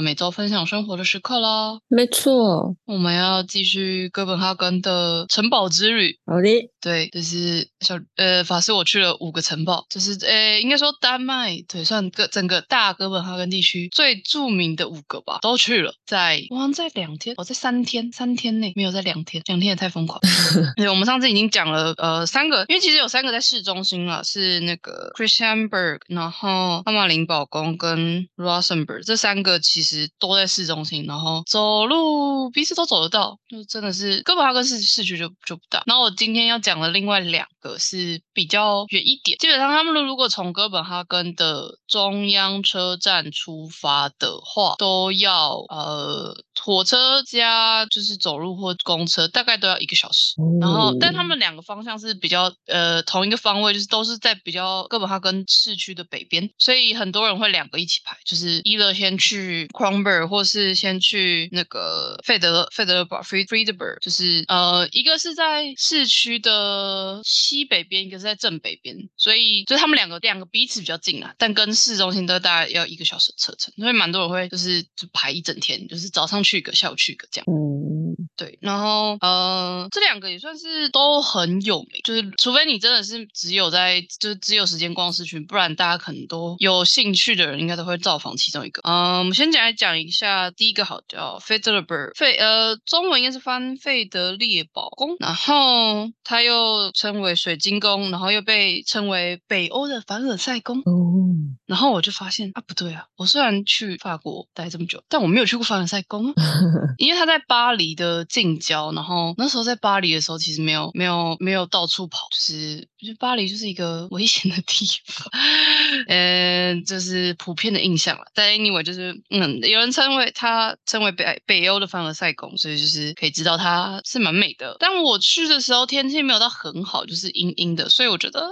到每周分享生活的时刻啦，没错，我们要继续哥本哈根的城堡之旅。好的，对，就是小呃法师，我去了五个城堡，就是呃应该说丹麦对，算个整个大哥本哈根地区最著名的五个吧，都去了。在我好像在两天，我在三天，三天内没有在两天，两天也太疯狂。对，我们上次已经讲了呃三个，因为其实有三个在市中心了，是那个 Christianberg，然后阿马林堡宫跟 Rosenberg 这三个其实实都在市中心，然后走路彼此都走得到，就真的是哥本哈根市市区就就不大。然后我今天要讲的另外两个是比较远一点，基本上他们如果从哥本哈根的中央车站出发的话，都要呃火车加就是走路或公车，大概都要一个小时。然后，但他们两个方向是比较呃同一个方位，就是都是在比较哥本哈根市区的北边，所以很多人会两个一起排，就是一乐先去 Cromberg 或是先去那个费德费德堡 Fried Friedberg，就是呃一个是在市区的西北边，一个是在正北边，所以就他们两个两个彼此比较近啊，但跟市中心都大概要一个小时的车程，所以蛮多人会就是就排一整天，就是早上去一个，下午去一个这样。嗯，对，然后呃，这两个也算是都很有名，就是除非你真的是只有在就是只有时间逛市区，不然大家可能都有兴趣的人应该都会造访其中一个。嗯，我们先讲来讲一下第一个好叫 Federberg，费呃中文应该是翻费德列堡宫，然后它又称为水晶宫，然后又被称为北欧的凡尔赛宫。哦，然后我就发现啊，不对啊！我虽然去法国待这么久，但我没有去过凡尔赛宫啊，因为他在巴黎的近郊。然后那时候在巴黎的时候，其实没有没有没有到处跑，就是我觉得巴黎就是一个危险的地方，嗯，就是普遍的印象了。但 anyway，就是嗯，有人称为它称为北北欧的凡尔赛宫，所以就是可以知道它是蛮美的。但我去的时候天气没有到很好，就是阴阴的，所以我觉得。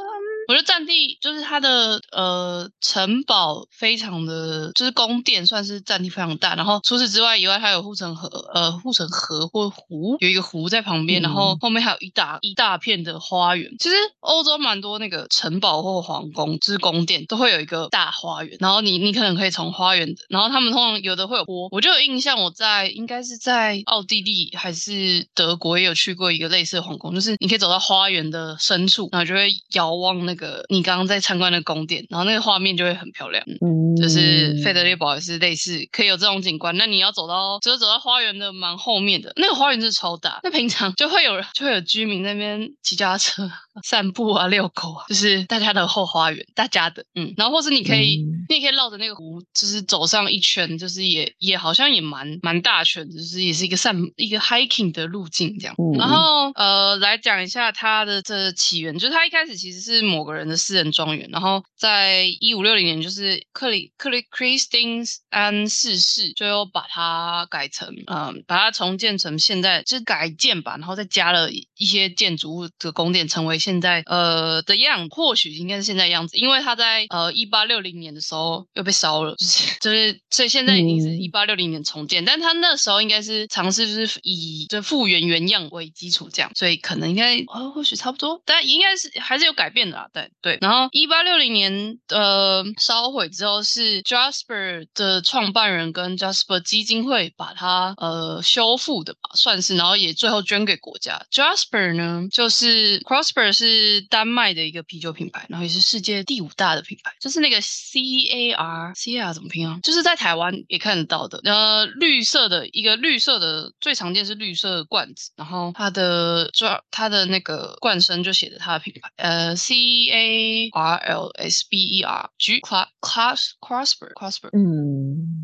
我觉得占地就是它的呃城堡非常的，就是宫殿算是占地非常大。然后除此之外以外，它有护城河，呃护城河或湖，有一个湖在旁边，然后后面还有一大一大片的花园。其实欧洲蛮多那个城堡或皇宫，就是宫殿都会有一个大花园。然后你你可能可以从花园的，然后他们通常有的会有坡。我就有印象，我在应该是在奥地利还是德国也有去过一个类似的皇宫，就是你可以走到花园的深处，然后就会遥望那个你刚刚在参观的宫殿，然后那个画面就会很漂亮。嗯，就是费德列堡也是类似，可以有这种景观。那你要走到，只有走到花园的蛮后面的那个花园是超大。那平常就会有人，就会有居民在那边骑脚踏车、散步啊、遛狗啊，就是大家的后花园，大家的，嗯。然后或是你可以，嗯你也可以绕着那个湖，就是走上一圈，就是也也好像也蛮蛮大圈的，就是也是一个散一个 hiking 的路径这样。嗯然后呃，来讲一下它的这起源，就是它一开始其实是某个人的私人庄园，然后在一五六零年，就是克里克里 Christine 安逝世，就又把它改成嗯，把它重建成现在就是改建吧，然后再加了一些建筑物的宫殿，成为现在呃的样，或许应该是现在样子，因为他在呃一八六零年的时候又被烧了，就是就是所以现在已经是嗯一八六零年重建，但他那时候应该是尝试就是以就复原原样为基础这样，所以可能应该呃或许差不多，但应该是还是有改变的啦，对对。然后一八六零年呃烧毁之后，是 Jasper 的创办人跟 Jasper 基金会把它呃修复的吧，算是，然后也最后捐给国家。Jasper 呢，就是 Crossberg 是丹麦的一个啤酒品牌，然后也是世界第五大的品牌，就是那个 C A R C A R 怎么拼啊？就是在台湾也看得到的，呃，绿色的一个绿色的最常见是绿色的罐子，然后它的抓它的那个罐身就写着它的品牌，呃，C A R L S B E R G Class Class Crossberg Crossberg。嗯，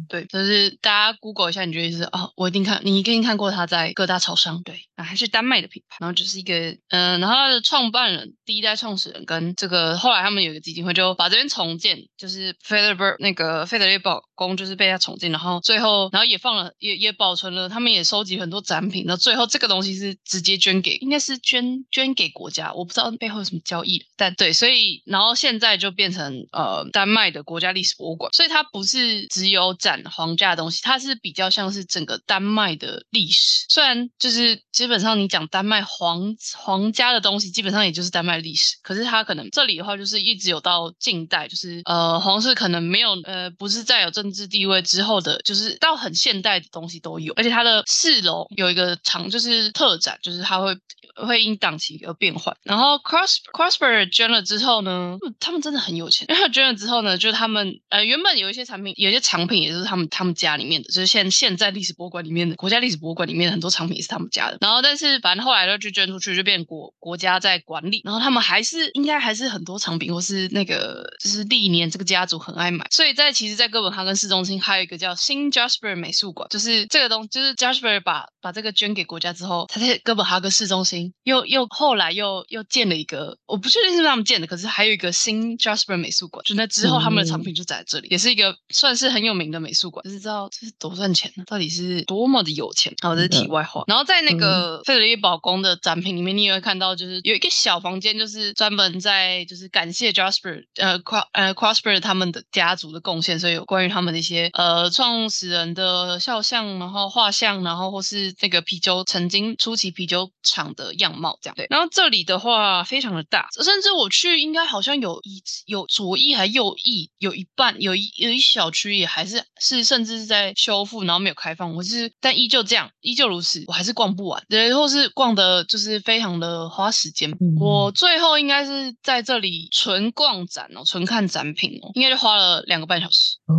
对，就是大家 Google 一下，你就会是哦，我一定看，你一定看过它在各大超商。对，啊，还是丹麦的品牌，然后就是一个嗯、然后它的创办人第一代创始人跟这个后来他们有一个基金会就把这边重建，就是费德伯那个费德列堡宫就是被他重建，然后最后然后也放了也也保存了，他们也收集很多展品，然后最后这个东西是直接捐给应该是捐捐给国家，我不知道背后有什么交易，但对，所以然后现在就变成呃丹麦的国家历史博物馆，所以它不是只有展皇家的东西，它是比较像是整个丹麦的历史。虽然就是基本上你讲丹麦皇皇家的东西，基本上也就是丹麦历史，可是它可能这里的话就是一直有到近代，就是呃皇室可能没有呃不是在有政治地位之后的，就是到很现代的东西都有，而且它的四楼有一个长就是特展，就是它会会因档期而变换。然后 Cross Crossberg 捐了之后呢，他们真的很有钱。因为他捐了之后呢，就是他们呃原本有一些产品，有一些藏品也是他们他们家里面的，就是现现在历史博物馆里面的国家历史博物馆里面的很多藏品也是他们家的。然后但是反正后来就捐出去，就变国国家在管理。然后他们还是应该还是很多藏品，或是那个就是历年这个家族很爱买。所以在其实，在哥本哈根市中心还有一个叫新 Jasper 美术馆，就是这个东就是 Jasper 把把这个捐给国家之后，他在哥本哈根市中心又又后来又又建了一个，我不确定是不是他们建的，可是还有一个新 Jasper 美术馆，就那之后他们的藏品就在这里，也是一个算是很有名的美术馆。就是知道这是多赚钱呢，到底是多么的有钱。好，这是题外话。然后在那个费德里堡宫的展品里面，你也会看到，就是有一个小房间，就是专门在就是感谢 Jasper 呃 Cro 呃 Crossber 他们的家族的贡献，所以有关于他们的一些呃创始人的肖像，然后画像，然后或是那个啤酒曾经初期啤酒厂的样貌这样。对，然后这里的话非常的大，甚至我去应该好像有一有左翼还右翼有一半有一有一小区也还是是甚至是在修复，然后没有开放。我是但依旧这样，依旧如此，我还是逛不完，对，或是逛的就是非常的花时间。嗯我最后应该是在这里纯逛展哦，纯看展品哦，应该就花了两个半小时。哦，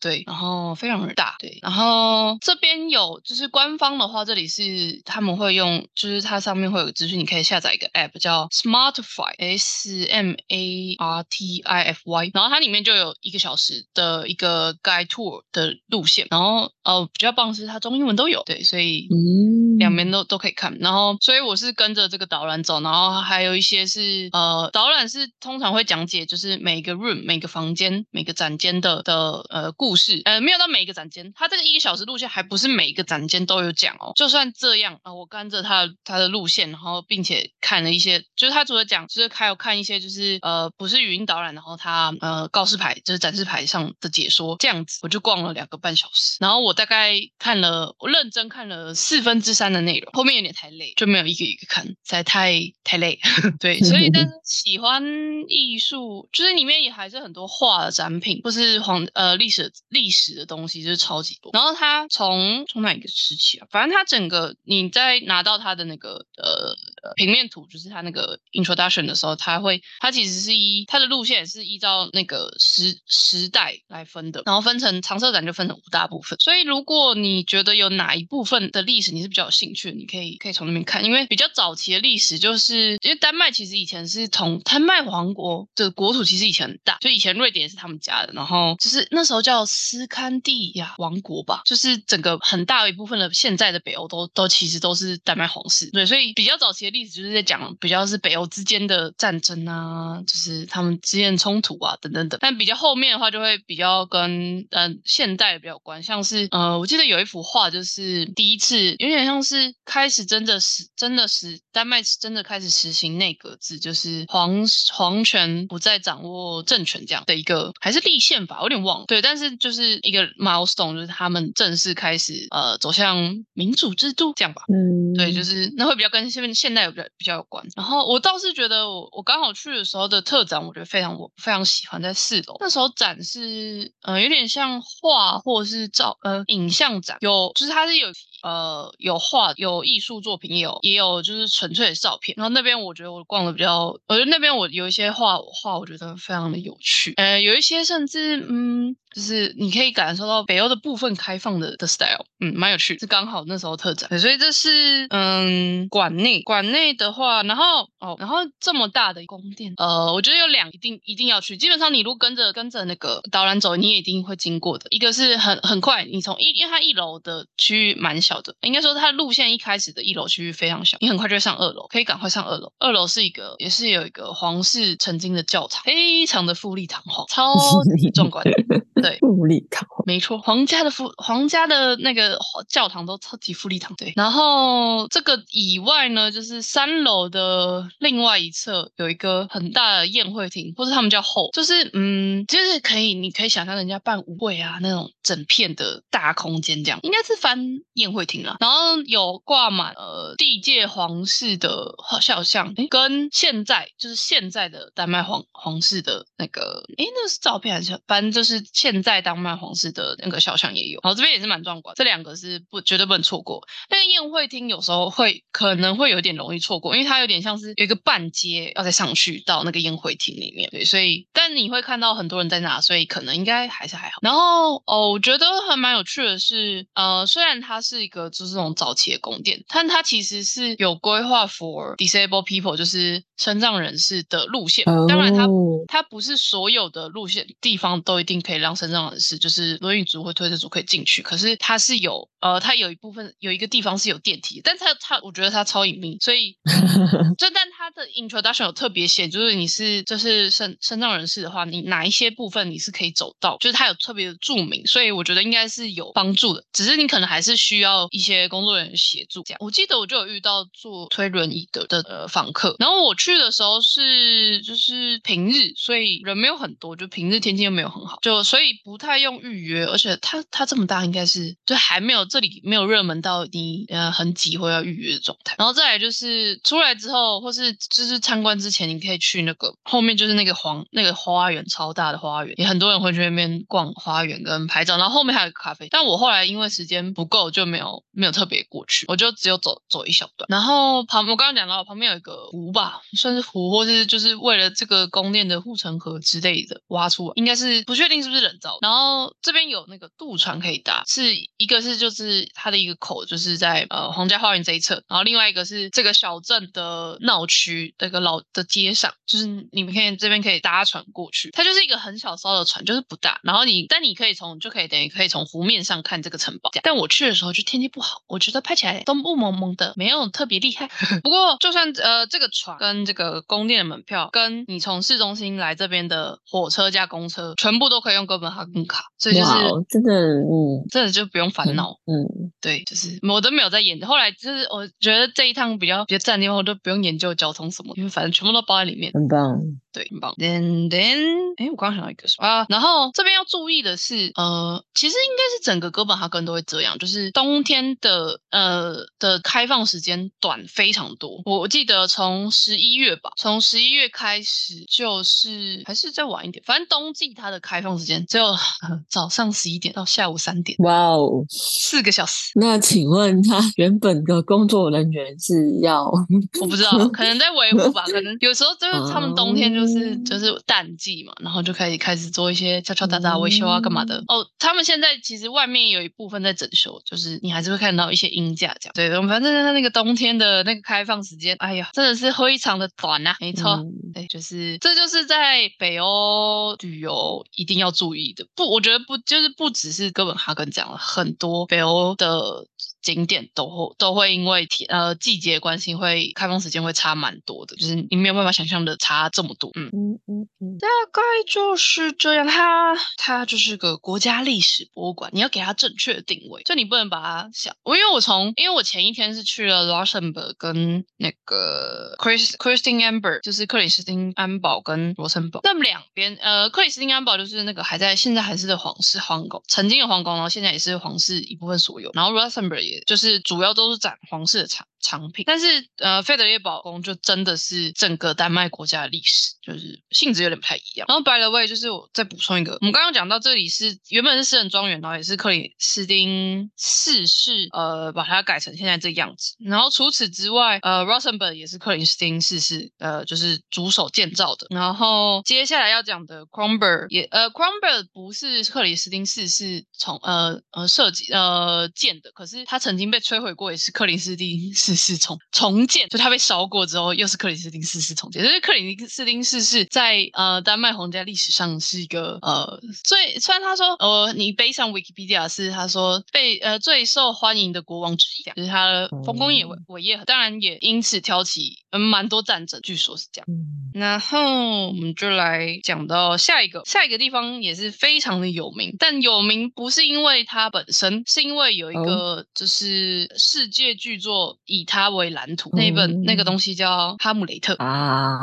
对，然后非常的大，对，然后这边有就是官方的话，这里是他们会用，就是它上面会有资讯，你可以下载一个 app 叫 Smartify，S M A R T I F Y，然后它里面就有一个小时的一个 guide tour 的路线，然后呃比较棒是它中英文都有，对，所以嗯，两边都都可以看。然后，所以我是跟着这个导览走，然后还有一些是呃，导览是通常会讲解，就是每个 room、每个房间、每个展间的的呃故事，呃，没有到每一个展间，它这个一个小时路线还不是每一个展间都有讲哦。就算这样啊、呃我跟着他的他的路线，然后并且看了一些，就是他除了讲，就是还有看一些就是呃不是语音导览，然后他呃告示牌就是展示牌上的解说，这样子我就逛了两个半小时，然后我大概看了，我认真看了四分之三的内容，后面有点太累，就没有一个一个看，实在太太累。对，所以但是喜欢艺术，就是里面也还是很多画的展品，或是黄呃历史历史的东西，就是超级多。然后它从从哪一个时期啊？反正它整个你在拿到它的那个呃呃平面图，就是它那个 introduction 的时候，它会它其实是依它的路线也是依照那个时时代来分的，然后分成常设展就分成五大部分。所以如果你觉得有哪一部分的历史你是比较有兴趣，你可以可以从那边看，因为比较早期的历史就是因为丹麦其实以前是同丹麦王国的国土其实以前很大，就以前瑞典也是他们家的，然后就是那时候叫斯堪的亚王国吧，就是整个很大一部分的现在的北欧都都其实都是丹麦皇室，对，所以比较早期的历史就是在讲比较是北欧之间的战争啊，就是他们之间冲突啊等等等，但比较后面的话就会比较跟呃现代比较有关，像是呃我记得有一幅画就是第一次有点像是开始真的实真的实丹麦真的开始实行内阁制，就是皇皇权不再掌握政权这样的一个还是立宪法，我有点忘了，对，但是就是一个 milestone，就是他们正式开始呃走向民主制度这样吧。嗯，对，就是那会比较跟现现代有比较比较有关。然后我倒是觉得我我刚好去的时候的特展，我觉得非常我非常喜欢，在四楼那时候展是呃有点像画或者是照呃影像展，有就是它是有。呃，有画，有艺术作品，也有也有就是纯粹的照片。然后那边我觉得我逛的比较，我觉得那边我有一些画画，我觉得非常的有趣。呃，有一些甚至嗯，就是你可以感受到北欧的部分开放的的 style，嗯，蛮有趣，是刚好那时候特展，所以这是嗯馆内馆内的话，然后哦，然后这么大的宫殿，呃，我觉得有两一定一定要去，基本上你如果跟着跟着那个导览走，你也一定会经过的，一个是很很快，你从一因为它一楼的区域蛮小的，应该说它路线一开始的一楼区域非常小，你很快就会上二楼，可以赶快上二楼，二楼是一个也是有一个皇室曾经的教堂，非常的富丽堂皇，超级壮观，对。富丽堂皇，没错，皇家的富皇家的那个教堂都超级富丽堂，对。然后这个以外呢，就是三楼的另外一侧有一个很大的宴会厅，或者他们叫后，就是嗯，就是可以，你可以想象人家办舞会啊那种整片的大空间这样，应该是翻宴会厅了。然后有挂满呃地界皇室的肖像，诶跟现在就是现在的丹麦皇皇室的那个，诶那是照片还是反正就是现在当麦皇室的那个小巷也有。然后这边也是蛮壮观，这两个是不绝对不能错过。那个宴会厅有时候会可能会有点容易错过，因为它有点像是有一个半街要再上去到那个宴会厅里面，对，所以但你会看到很多人在那，所以可能应该还是还好。然后哦，我觉得还蛮有趣的是，呃，虽然它是一个就是这种早期的宫殿，但它其实是有规划 for disabled people，就是身障人士的路线。当然它哦它不是所有的路线地方都一定可以让身障人士，就是轮椅族或推车族可以进去。可是它是有，呃，它有一部分有一个地方是有电梯，但它它我觉得它超隐秘，所以 就但它的 introduction 有特别写，就是你是就是身身障人士的话，你哪一些部分你是可以走到，就是它有特别的注明，所以我觉得应该是有帮助的。只是你可能还是需要一些工作人员协助。这样，我记得我就有遇到坐推轮椅的的呃访客，然后我去的时候是就是平日，所以人没有很多，就平日天气又没有很好，就所以不太用预约，而且它它这么大，应该是就还没有这里没有热门到你呃很挤或要预约的状态。然后再来就是出来之后，或是就是参观之前，你可以去那个后面就是那个黄那个花园，超大的花园，也很多人会去那边逛花园跟拍照。然后后面还有个咖啡，但我后来因为时间不够，就没有没有特别过去，我就只有走走一小段。然后旁我刚刚讲到旁边有一个湖吧，算是湖，或是就是为了这个宫殿的护城河之类的挖出来，应该是不确定是不是人造。然后这边有那个渡船可以搭，是一个是就是它的一个口，就是在呃皇家花园这一侧，然后另外一个是这个小镇的闹区这个老的街上，就是你们可以这边可以搭船过去，它就是一个很小艘的船，就是不大。然后你但你可以从就可以等于可以从湖面上看这个城堡。但我去的时候就天气不好，我觉得拍起来都雾蒙蒙的，没有特别厉害。不过就算呃这个船跟这个宫殿的门票，跟你从市中心来这边的火车加公车，全部都可以用哥本哈根卡，所以就是真的，嗯真的就不用烦恼。嗯，对，就是我都没有在研究。后来就是我觉得这一趟比较比较赞的地方，我都不用研究交通什么，因为反正全部都包在里面。很棒。对，很棒。Then then，哎，我刚刚想到一个什么啊，然后这边要注意的是，呃，其实应该是整个哥本哈根都会这样，就是冬天的呃的开放时间短非常多。我我记得从十一月吧，从十一月开始就是还是再晚一点，反正冬季它的开放时间只有、呃早上十一点到下午三点，哇哦，四个小时。那请问他原本的工作人员是要我不知道，可能在维护吧，可能有时候就是他们冬天就是、哦就是淡季嘛，然后就可以开始做一些敲敲打打维修啊干嘛的。哦，他们现在其实外面有一部分在整修，就是你还是会看到一些阴架这样。对，我们反正在那个冬天的那个开放时间，哎呀，真的是非常的短呐、没错。嗯对，就是这就是在北欧旅游一定要注意不，我觉得不就是不只是哥本哈根这样，很多北欧的景点都会都会因为天呃季节关系会开放时间会差蛮多的，就是你没有办法想象的差这么多。嗯。嗯嗯嗯，大概就是这样，它它就是个国家历史博物馆，你要给它正确的定位，就你不能把它想。我因为我从因为我前一天是去了 Luxembourg 跟那个 Chris Christine Amber，就是克里斯汀安保跟罗森堡，那么两边呃克里斯汀安保就是那个还在现在还是的皇室皇宫，曾经的皇宫，然后现在也是皇室一部分所有，然后 Luxembourg 就是主要都是展皇室的藏品。但是呃，费德列堡宫就真的是整个丹麦国家的历史，就是性质有点不太一样。然后 by the way，就是我再补充一个，我们刚刚讲到这里是原本是私人庄园，然后也是克里斯汀四世呃把它改成现在这样子。然后除此之外，呃，Rosenberg 也是克里斯汀四世呃就是主手建造的。然后接下来要讲的 c r o m b e r 也呃 c r o m b e r 不是克里斯汀四世从呃呃设计呃建的，可是他曾经被摧毁过，也是克里斯汀四世重重建，就他被烧过之后，又是克里斯汀四世重建。所以克里斯汀四世在呃丹麦皇家历史上是一个呃最虽然他说呃你背上 Wikipedia 是他说被呃最受欢迎的国王之一，就是他的丰功伟伟业，当然也因此挑起嗯蛮多战争，据说是这样。然后我们就来讲到下一个，下一个地方也是非常的有名，但有名不是因为它本身，是因为有一个就是世界巨作以它为蓝图，那本那个东西叫《哈姆雷特》啊。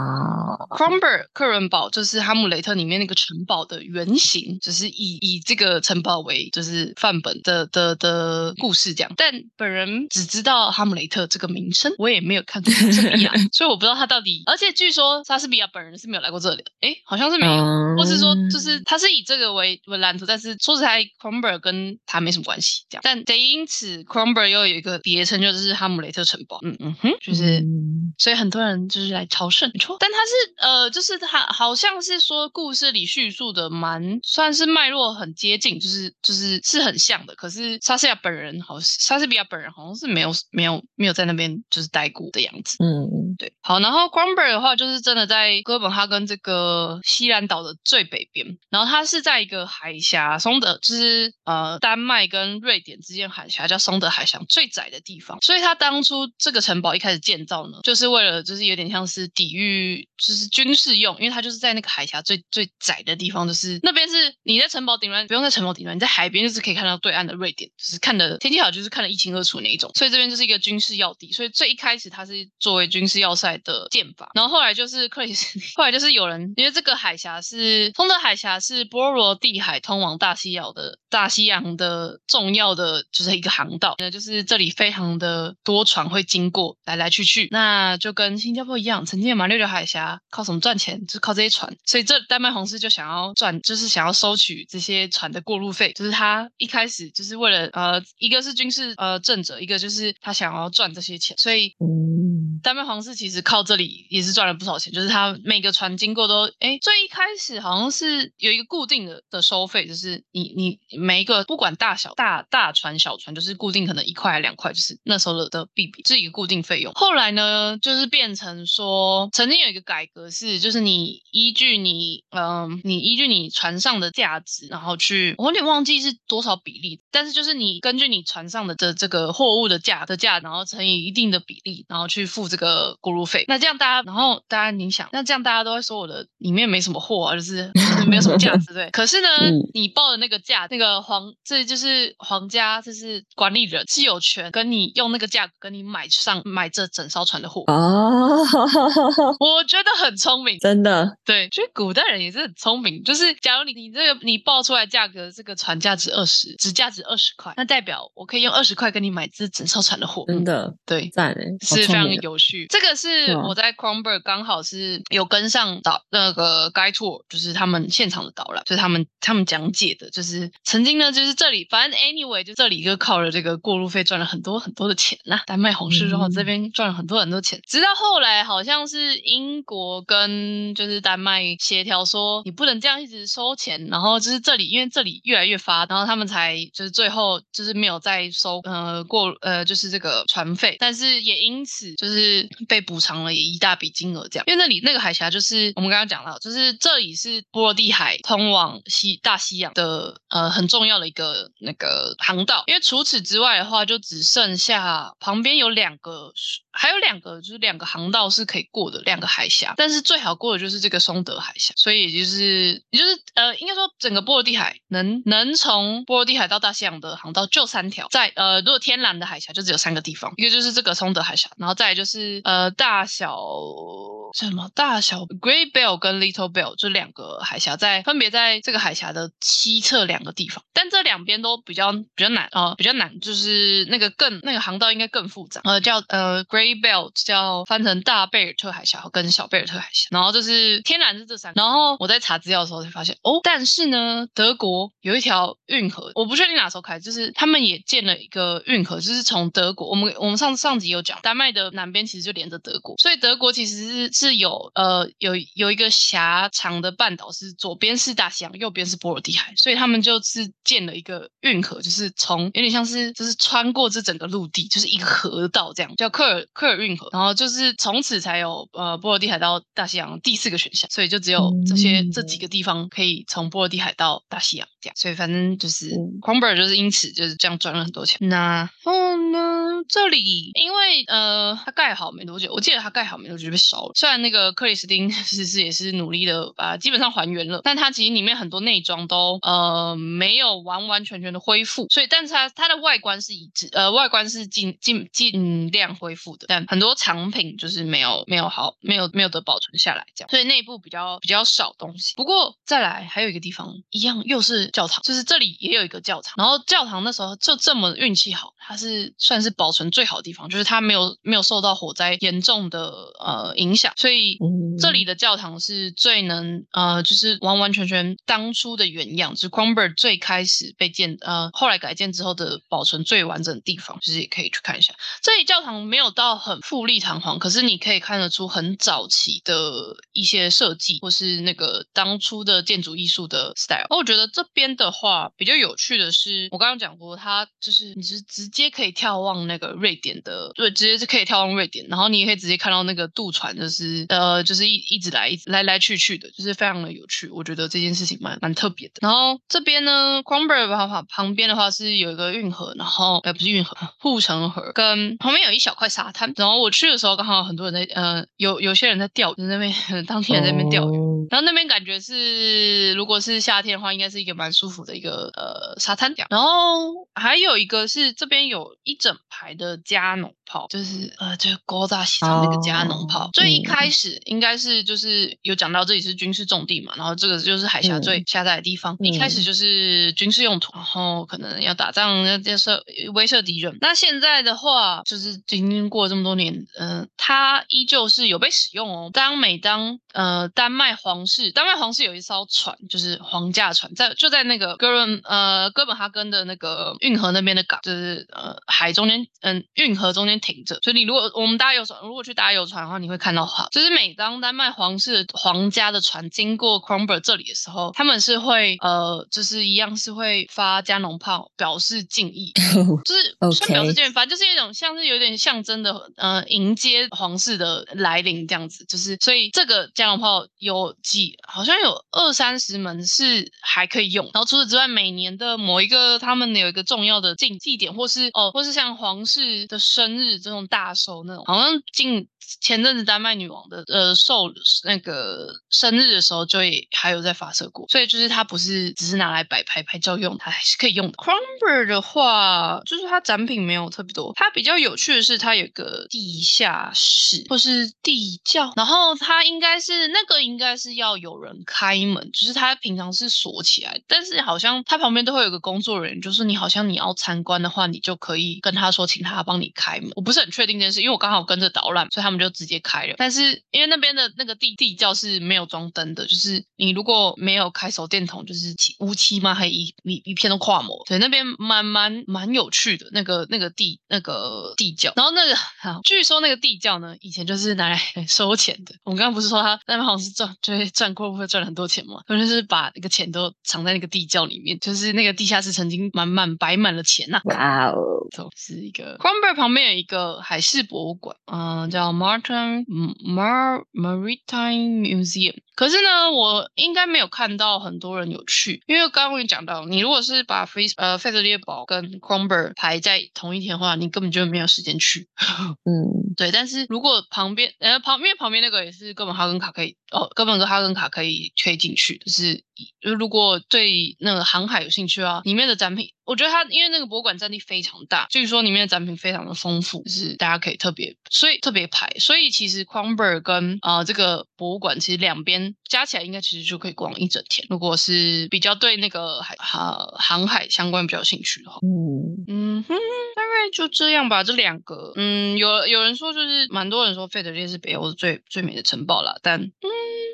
Cromberg 克伦堡就是《哈姆雷特》里面那个城堡的原型，就是以以这个城堡为就是范本的的的故事这样。但本人只知道哈姆雷特这个名称，我也没有看过莎士比亚，所以我不知道他到底。而且据说莎士比亚本人是没有来过这里的，诶，好像是没有，或是说就是他是以这个为为蓝图，但是说实在，Cromberg 跟他没什么关系这样。但得因此，Cromberg 又有一个别称，就是哈姆雷特城堡。嗯嗯哼，就是。嗯所以很多人就是来朝圣，没错。但他是呃，就是他好像是说故事里叙述的蛮算是脉络很接近，就是就是是很像的。可是莎士比亚本人好，莎士比亚本人好像是没有没有没有在那边就是待过的样子。嗯对，好，然后 Cromberg 的话就是真的在哥本哈根这个西兰岛的最北边，然后它是在一个海峡，松德就是呃丹麦跟瑞典之间海峡叫松德海峡最窄的地方，所以他当初这个城堡一开始建造呢，就是为了就是有点像是抵御就是军事用，因为它就是在那个海峡最最窄的地方，就是那边是你在城堡顶端不用在城堡顶端，你在海边就是可以看到对岸的瑞典，就是看的天气好就是看得一清二楚那一种，所以这边就是一个军事要地，所以最一开始它是作为军事要塞的建法，然后后来就是克里斯，后来就是有人因为这个海峡是丰德海峡是波罗的海通往大西洋的大西洋的重要的就是一个航道，那就是这里非常的多船会经过来来去去，那就跟新加坡一样，曾经的马六甲海峡靠什么赚钱？就是靠这些船，所以这丹麦皇室就想要赚，就是想要收取这些船的过路费，就是他一开始就是为了呃，一个是军事呃政者，一个就是他想要赚这些钱，所以嗯。丹麦皇室其实靠这里也是赚了不少钱，就是他每个船经过都，哎，最一开始好像是有一个固定的的收费，就是你你每一个不管大小大大船小船，就是固定可能一块两块，就是那时候的的币比是一个固定费用。后来呢，就是变成说，曾经有一个改革是，就是你依据你嗯、你依据你船上的价值，然后去我有点忘记是多少比例，但是就是你根据你船上的的这个货物的价的价，然后乘以一定的比例，然后去付这个过路费。那这样大家，然后大家你想，那这样大家都会说我的里面没什么货啊，就是就是没有什么价值，对。可是呢，嗯你报的那个价，那个皇，这就是皇家，就是管理人是有权跟你用那个价格跟你买上买这整艘船的货。哦，我觉得很聪明，真的，对，就是古代人也是很聪明，就是假如你你这个你报出来价格，这个船价值二十，只价值二十块，那代表我可以用二十块跟你买这整艘船的货。真的对，赞是非常有趣。这个是我在 Cromberg 刚好是有跟上导那个 Guide Tour，就是他们现场的导览，就是他们他们讲解的，就是曾经呢，就是这里，反正 anyway，就这里就靠了这个过路费赚了很多很多的钱呐、丹麦红市之后嗯。这边赚了很多很多钱，直到后来好像是英国跟就是丹麦协调说，你不能这样一直收钱，然后就是这里因为这里越来越发，然后他们才就是最后就是没有再收呃过呃就是这个船费，但是也因此就是被补偿了也一大笔金额这样，因为那里那个海峡就是我们刚刚讲到，就是这里是波罗的海通往西大西洋的呃很重要的一个那个航道，因为除此之外的话，就只剩下旁边有两个，还有两个就是两个航道是可以过的两个海峡，但是最好过的就是这个松德海峡，所以就是也就是呃应该说整个波罗的海能能从波罗的海到大西洋的航道就三条，在呃如果天然的海峡就只有三个地方，一个就是这个松德海峡，然后再就是呃大小什么大小 Great Bell 跟 Little Bell 这两个海峡，在分别在这个海峡的西侧两个地方，但这两边都比较比较难啊、比较难，就是那个更那个航道应该更复杂，呃，叫呃 Great bel，叫翻成大贝尔特海峡跟小贝尔特海峡，然后就是天然是这三个，然后我在查资料的时候才发现哦，但是呢，德国有一条运河，我不确定哪时候开，就是他们也建了一个运河，就是从德国，我们我们上上集有讲，丹麦的南边其实就连着德国，所以德国其实是是有呃有有一个狭长的半岛，是左边是大西洋，右边是波罗的海，所以他们就是建了一个运河，就是从有点像是就是穿过这整个陆地，就是一个河道这样，叫科尔科尔运河，然后就是从此才有呃波罗的海到大西洋第四个选项，所以就只有这些、这几个地方可以从波罗的海到大西洋这样，所以反正就是嗯 c r o m b e r 就是因此就是这样赚了很多钱。那后呢，这里因为呃它盖好没多久，我记得它盖好没多久就被烧了。虽然那个克里斯汀 是是也是努力的把基本上还原了，但它其实里面很多内装都呃没有完完全全的恢复，所以但是它它的外观是一致，呃外观是尽尽尽量恢复的，但很多藏品就是没有没有好没有没有得保存下来这样，所以内部比较比较少东西。不过再来还有一个地方一样又是教堂，就是这里也有一个教堂，然后教堂那时候就这么运气好，它是算是保存最好的地方，就是它没有没有受到火灾严重的呃影响，所以嗯这里的教堂是最能呃，就是完完全全当初的原样，就是 c r o m b e r 最开始被建呃后来改建之后的保存最完整的地方，就是也可以去看一下。这里教堂没有到很富丽堂皇，可是你可以看得出很早期的一些设计，或是那个当初的建筑艺术的 style。哦我觉得这边的话比较有趣的是，我刚刚讲过，它就是你是直接可以眺望那个瑞典的，对，直接是可以眺望瑞典，然后你也可以直接看到那个渡船，就是呃，就是一一直来一直来来去去的，就是非常的有趣。我觉得这件事情蛮蛮特别的。然后这边呢 c r o m b e r 旁旁边的话是有一个运河，然后呃不是运河，护城河，跟旁边有一小块沙滩。然后我去的时候刚好有很多人在呃有有些人在钓鱼，那边 当地人在那边钓鱼。哦然后那边感觉是，如果是夏天的话，应该是一个蛮舒服的一个呃沙滩。然后还有一个是这边有一整排的加农炮，就是呃就是高大西藏那个加农炮。哦最一嗯开始应该是就是有讲到这里是军事重地嘛，然后这个就是海峡最嗯狭窄的地方，一开始就是军事用途，然后可能要打仗要要射威慑敌人。那现在的话，就是经过这么多年，嗯、它依旧是有被使用哦。当每当呃丹麦皇室，丹麦皇室有一艘船，就是皇家船，在就在那个哥伦呃哥本哈根的那个运河那边的港，就是呃海中间，嗯、运河中间停着。所以你如果我们搭游船，如果去搭游船的话，你会看到哈，就是每当丹麦皇室皇家的船经过 c r o m b e r 这里的时候，他们是会呃就是一样是会发加农炮表示敬意。就是算表示敬意，反正就是一种像是有点象征的，呃，迎接皇室的来临这样子。就是所以这个加农炮有几，好像有二三十门是还可以用。然后除此之外，每年的某一个他们有一个重要的祭祭点，或是哦，或是像皇室的生日这种大寿那种，好像近前阵子丹麦女王的呃寿那个生日的时候，就也还有在发射过。所以就是它不是只是拿来摆拍拍照用，它还是可以用的。c r o m b e r 的话，就是它展品没有特别多，它比较有趣的是它有个地下室或是地窖，然后它应该是那个应该是要有人开门，就是它平常是锁起来，但是好像它旁边都会有个工作人员，就是你好像你要参观的话，你就可以跟他说，请他帮你开门。我不是很确定这件事，因为我刚好跟着导览，所以他们就直接开了。但是因为那边的那个地地窖是没有装灯的，就是你如果没有开手电筒，就是漆乌漆嘛，还一一一片都跨模，对，那边蛮蛮蛮有趣的那个那个地那个地窖。然后那个好，据说那个地窖呢，以前就是拿来 收钱的。我们刚刚不是说他那边好像是赚，就是赚过会赚了很多钱嘛？他们就是把那个钱都藏在那个地窖里面，就是那个地下室曾经满满摆满了钱呐、哇哦，都是一个 c r o m b e r 旁边有一个海事博物馆，嗯、叫 Martin Mar Maritime Museum。可是呢，我应该没有看到很多人有去，因为刚刚我也讲到，你如果是把 Face 呃费特列堡跟 c r o m b e r 排在同一天的话，你根本就没有时间去。嗯，对，但是如果旁边呃旁边旁边那个也是哥本哈根卡可以哦，哥本哈根卡可以推进去，就是如果对那个航海有兴趣啊，里面的展品，我觉得它因为那个博物馆占地非常大，据说里面的展品非常的丰富，就是大家可以特别，所以特别排。所以其实 c r o m b e r 跟啊、这个博物馆其实两边加起来应该其实就可以逛一整天。如果是比较对那个海航航海相关比较有兴趣的话。嗯，嗯哼，大概就这样吧。这两个，嗯，有有人说就是蛮多人说费德烈是北欧最最美的城堡啦，但嗯，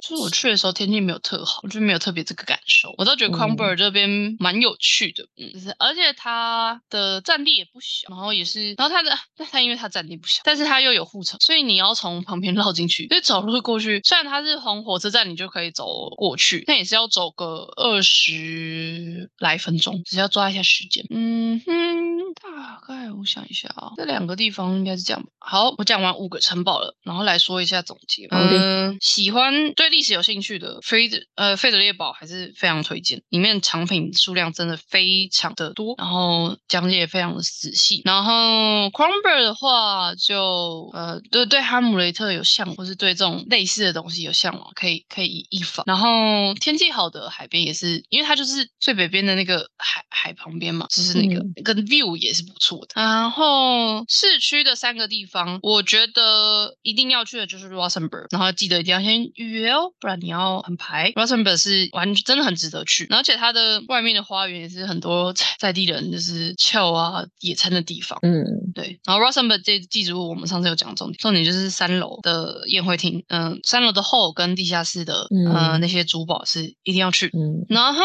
就是我去的时候天气没有特好，我就没有特别这个感受。我倒觉得嗯 c r o m b e r 这边蛮有趣的，嗯，就是而且它的占地也不小，然后也是，然后它的 它因为它占地不小，但是它又有护城，所以你要从旁边绕进去，所以走路过去。虽然它是从火车站你就可以走过去，但也是要走个二十来分钟，只是要抓一下时间。嗯哼，大概我想一下啊，这两个地方应该是这样吧。好，我讲完五个城堡了，然后来说一下总结。嗯，喜欢对历史有兴趣的费德呃费德列堡还是非常推荐，里面藏品数量真的非常的多，然后讲解也非常的仔细。然后 c r o m b e r 的话就呃对对哈姆雷特有向或是对这种类似的东西有向往，可以可以一访。然后天气好的海边也是，因为它就是最北边的那个海海旁边嘛，就是那个、嗯跟 view 也是不错的。然后市区的三个地方，我觉得一定要去的就是 Rosenberg，然后记得一定要先预约哦，不然你要很排。Rosenberg 是完真的很值得去，而且它的外面的花园也是很多在在地人就是 chill 啊野餐的地方。嗯，对，然后 Rosenberg 这记住我们上次有讲重点，重点就是三楼的宴会厅，嗯、三楼的后跟地下室的，嗯呃，那些珠宝是一定要去。嗯，然后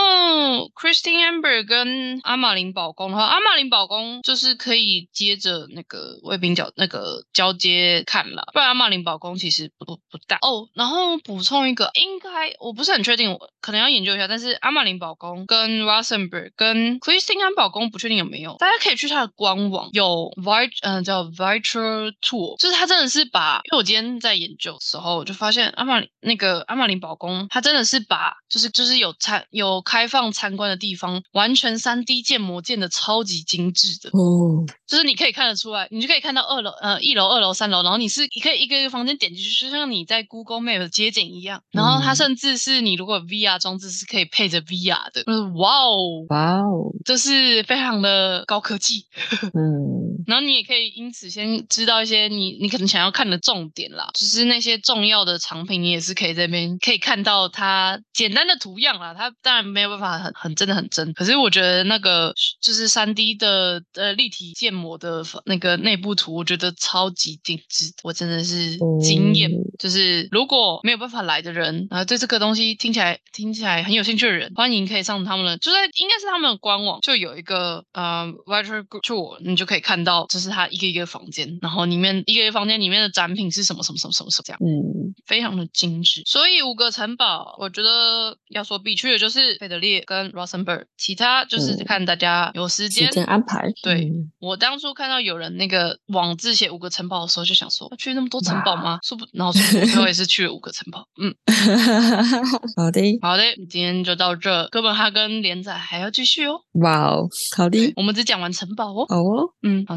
Christine Amber 跟阿玛林堡宫的话，阿玛林堡宫就是可以接着那个卫兵角那个交接看了，不然阿玛林堡宫其实不不大哦。然后补充一个，应该我不是很确定，我可能要研究一下。但是阿玛林堡宫跟 Rosenberg 跟 Christine 安堡宫不确定有没有，大家可以去它的官网有 vi 嗯、叫 Virtual Tour，就是它真的是把，因为我今天在研究的时候，我就发现阿玛那个阿玛林堡宫，它真的是把就是就是有参有开放参观的地方，完全三 D 建模建的超级精致的，哦，就是你可以看得出来，你就可以看到二楼呃一楼、二楼、三楼，然后你是你可以一个一个房间点进去，就像你在 Google Map 的街景一样。然后它嗯。甚至是你如果 VR 装置是可以配着 VR 的，就是哇哦，哇哦，就是非常的高科技。嗯，然后你也可以因此先知道一些你你可能想要看的重点啦，就是那些重要的藏品，你也是可以这边可以看到它简单的图样啦。它当然没有办法很很真的很真，可是我觉得那个就是三 D 的呃立体建模的那个内部图，我觉得超级精致，我真的是惊艳。哦就是如果没有办法来的人，啊、对这个东西听起来听起来很有兴趣的人，欢迎可以上他们的，就在应该是他们的官网就有一个呃 virtual tour，你就可以看到，就是它一个一个房间，然后里面一个一个房间里面的展品是什么什么什么什么什么这样。嗯，非常的精致，所以五个城堡，我觉得要说必去的就是费德列跟 Rosenberg，其他就是嗯看大家有时时间。间安排，对嗯我当初看到有人那个网字写五个城堡的时候，就想说要去那么多城堡吗？说不，然后说最后也是去了五个城堡。嗯，好的，好的，今天就到这。哥本哈根连载还要继续哦。哇哦，好的，我们只讲完城堡哦。好哦，嗯，好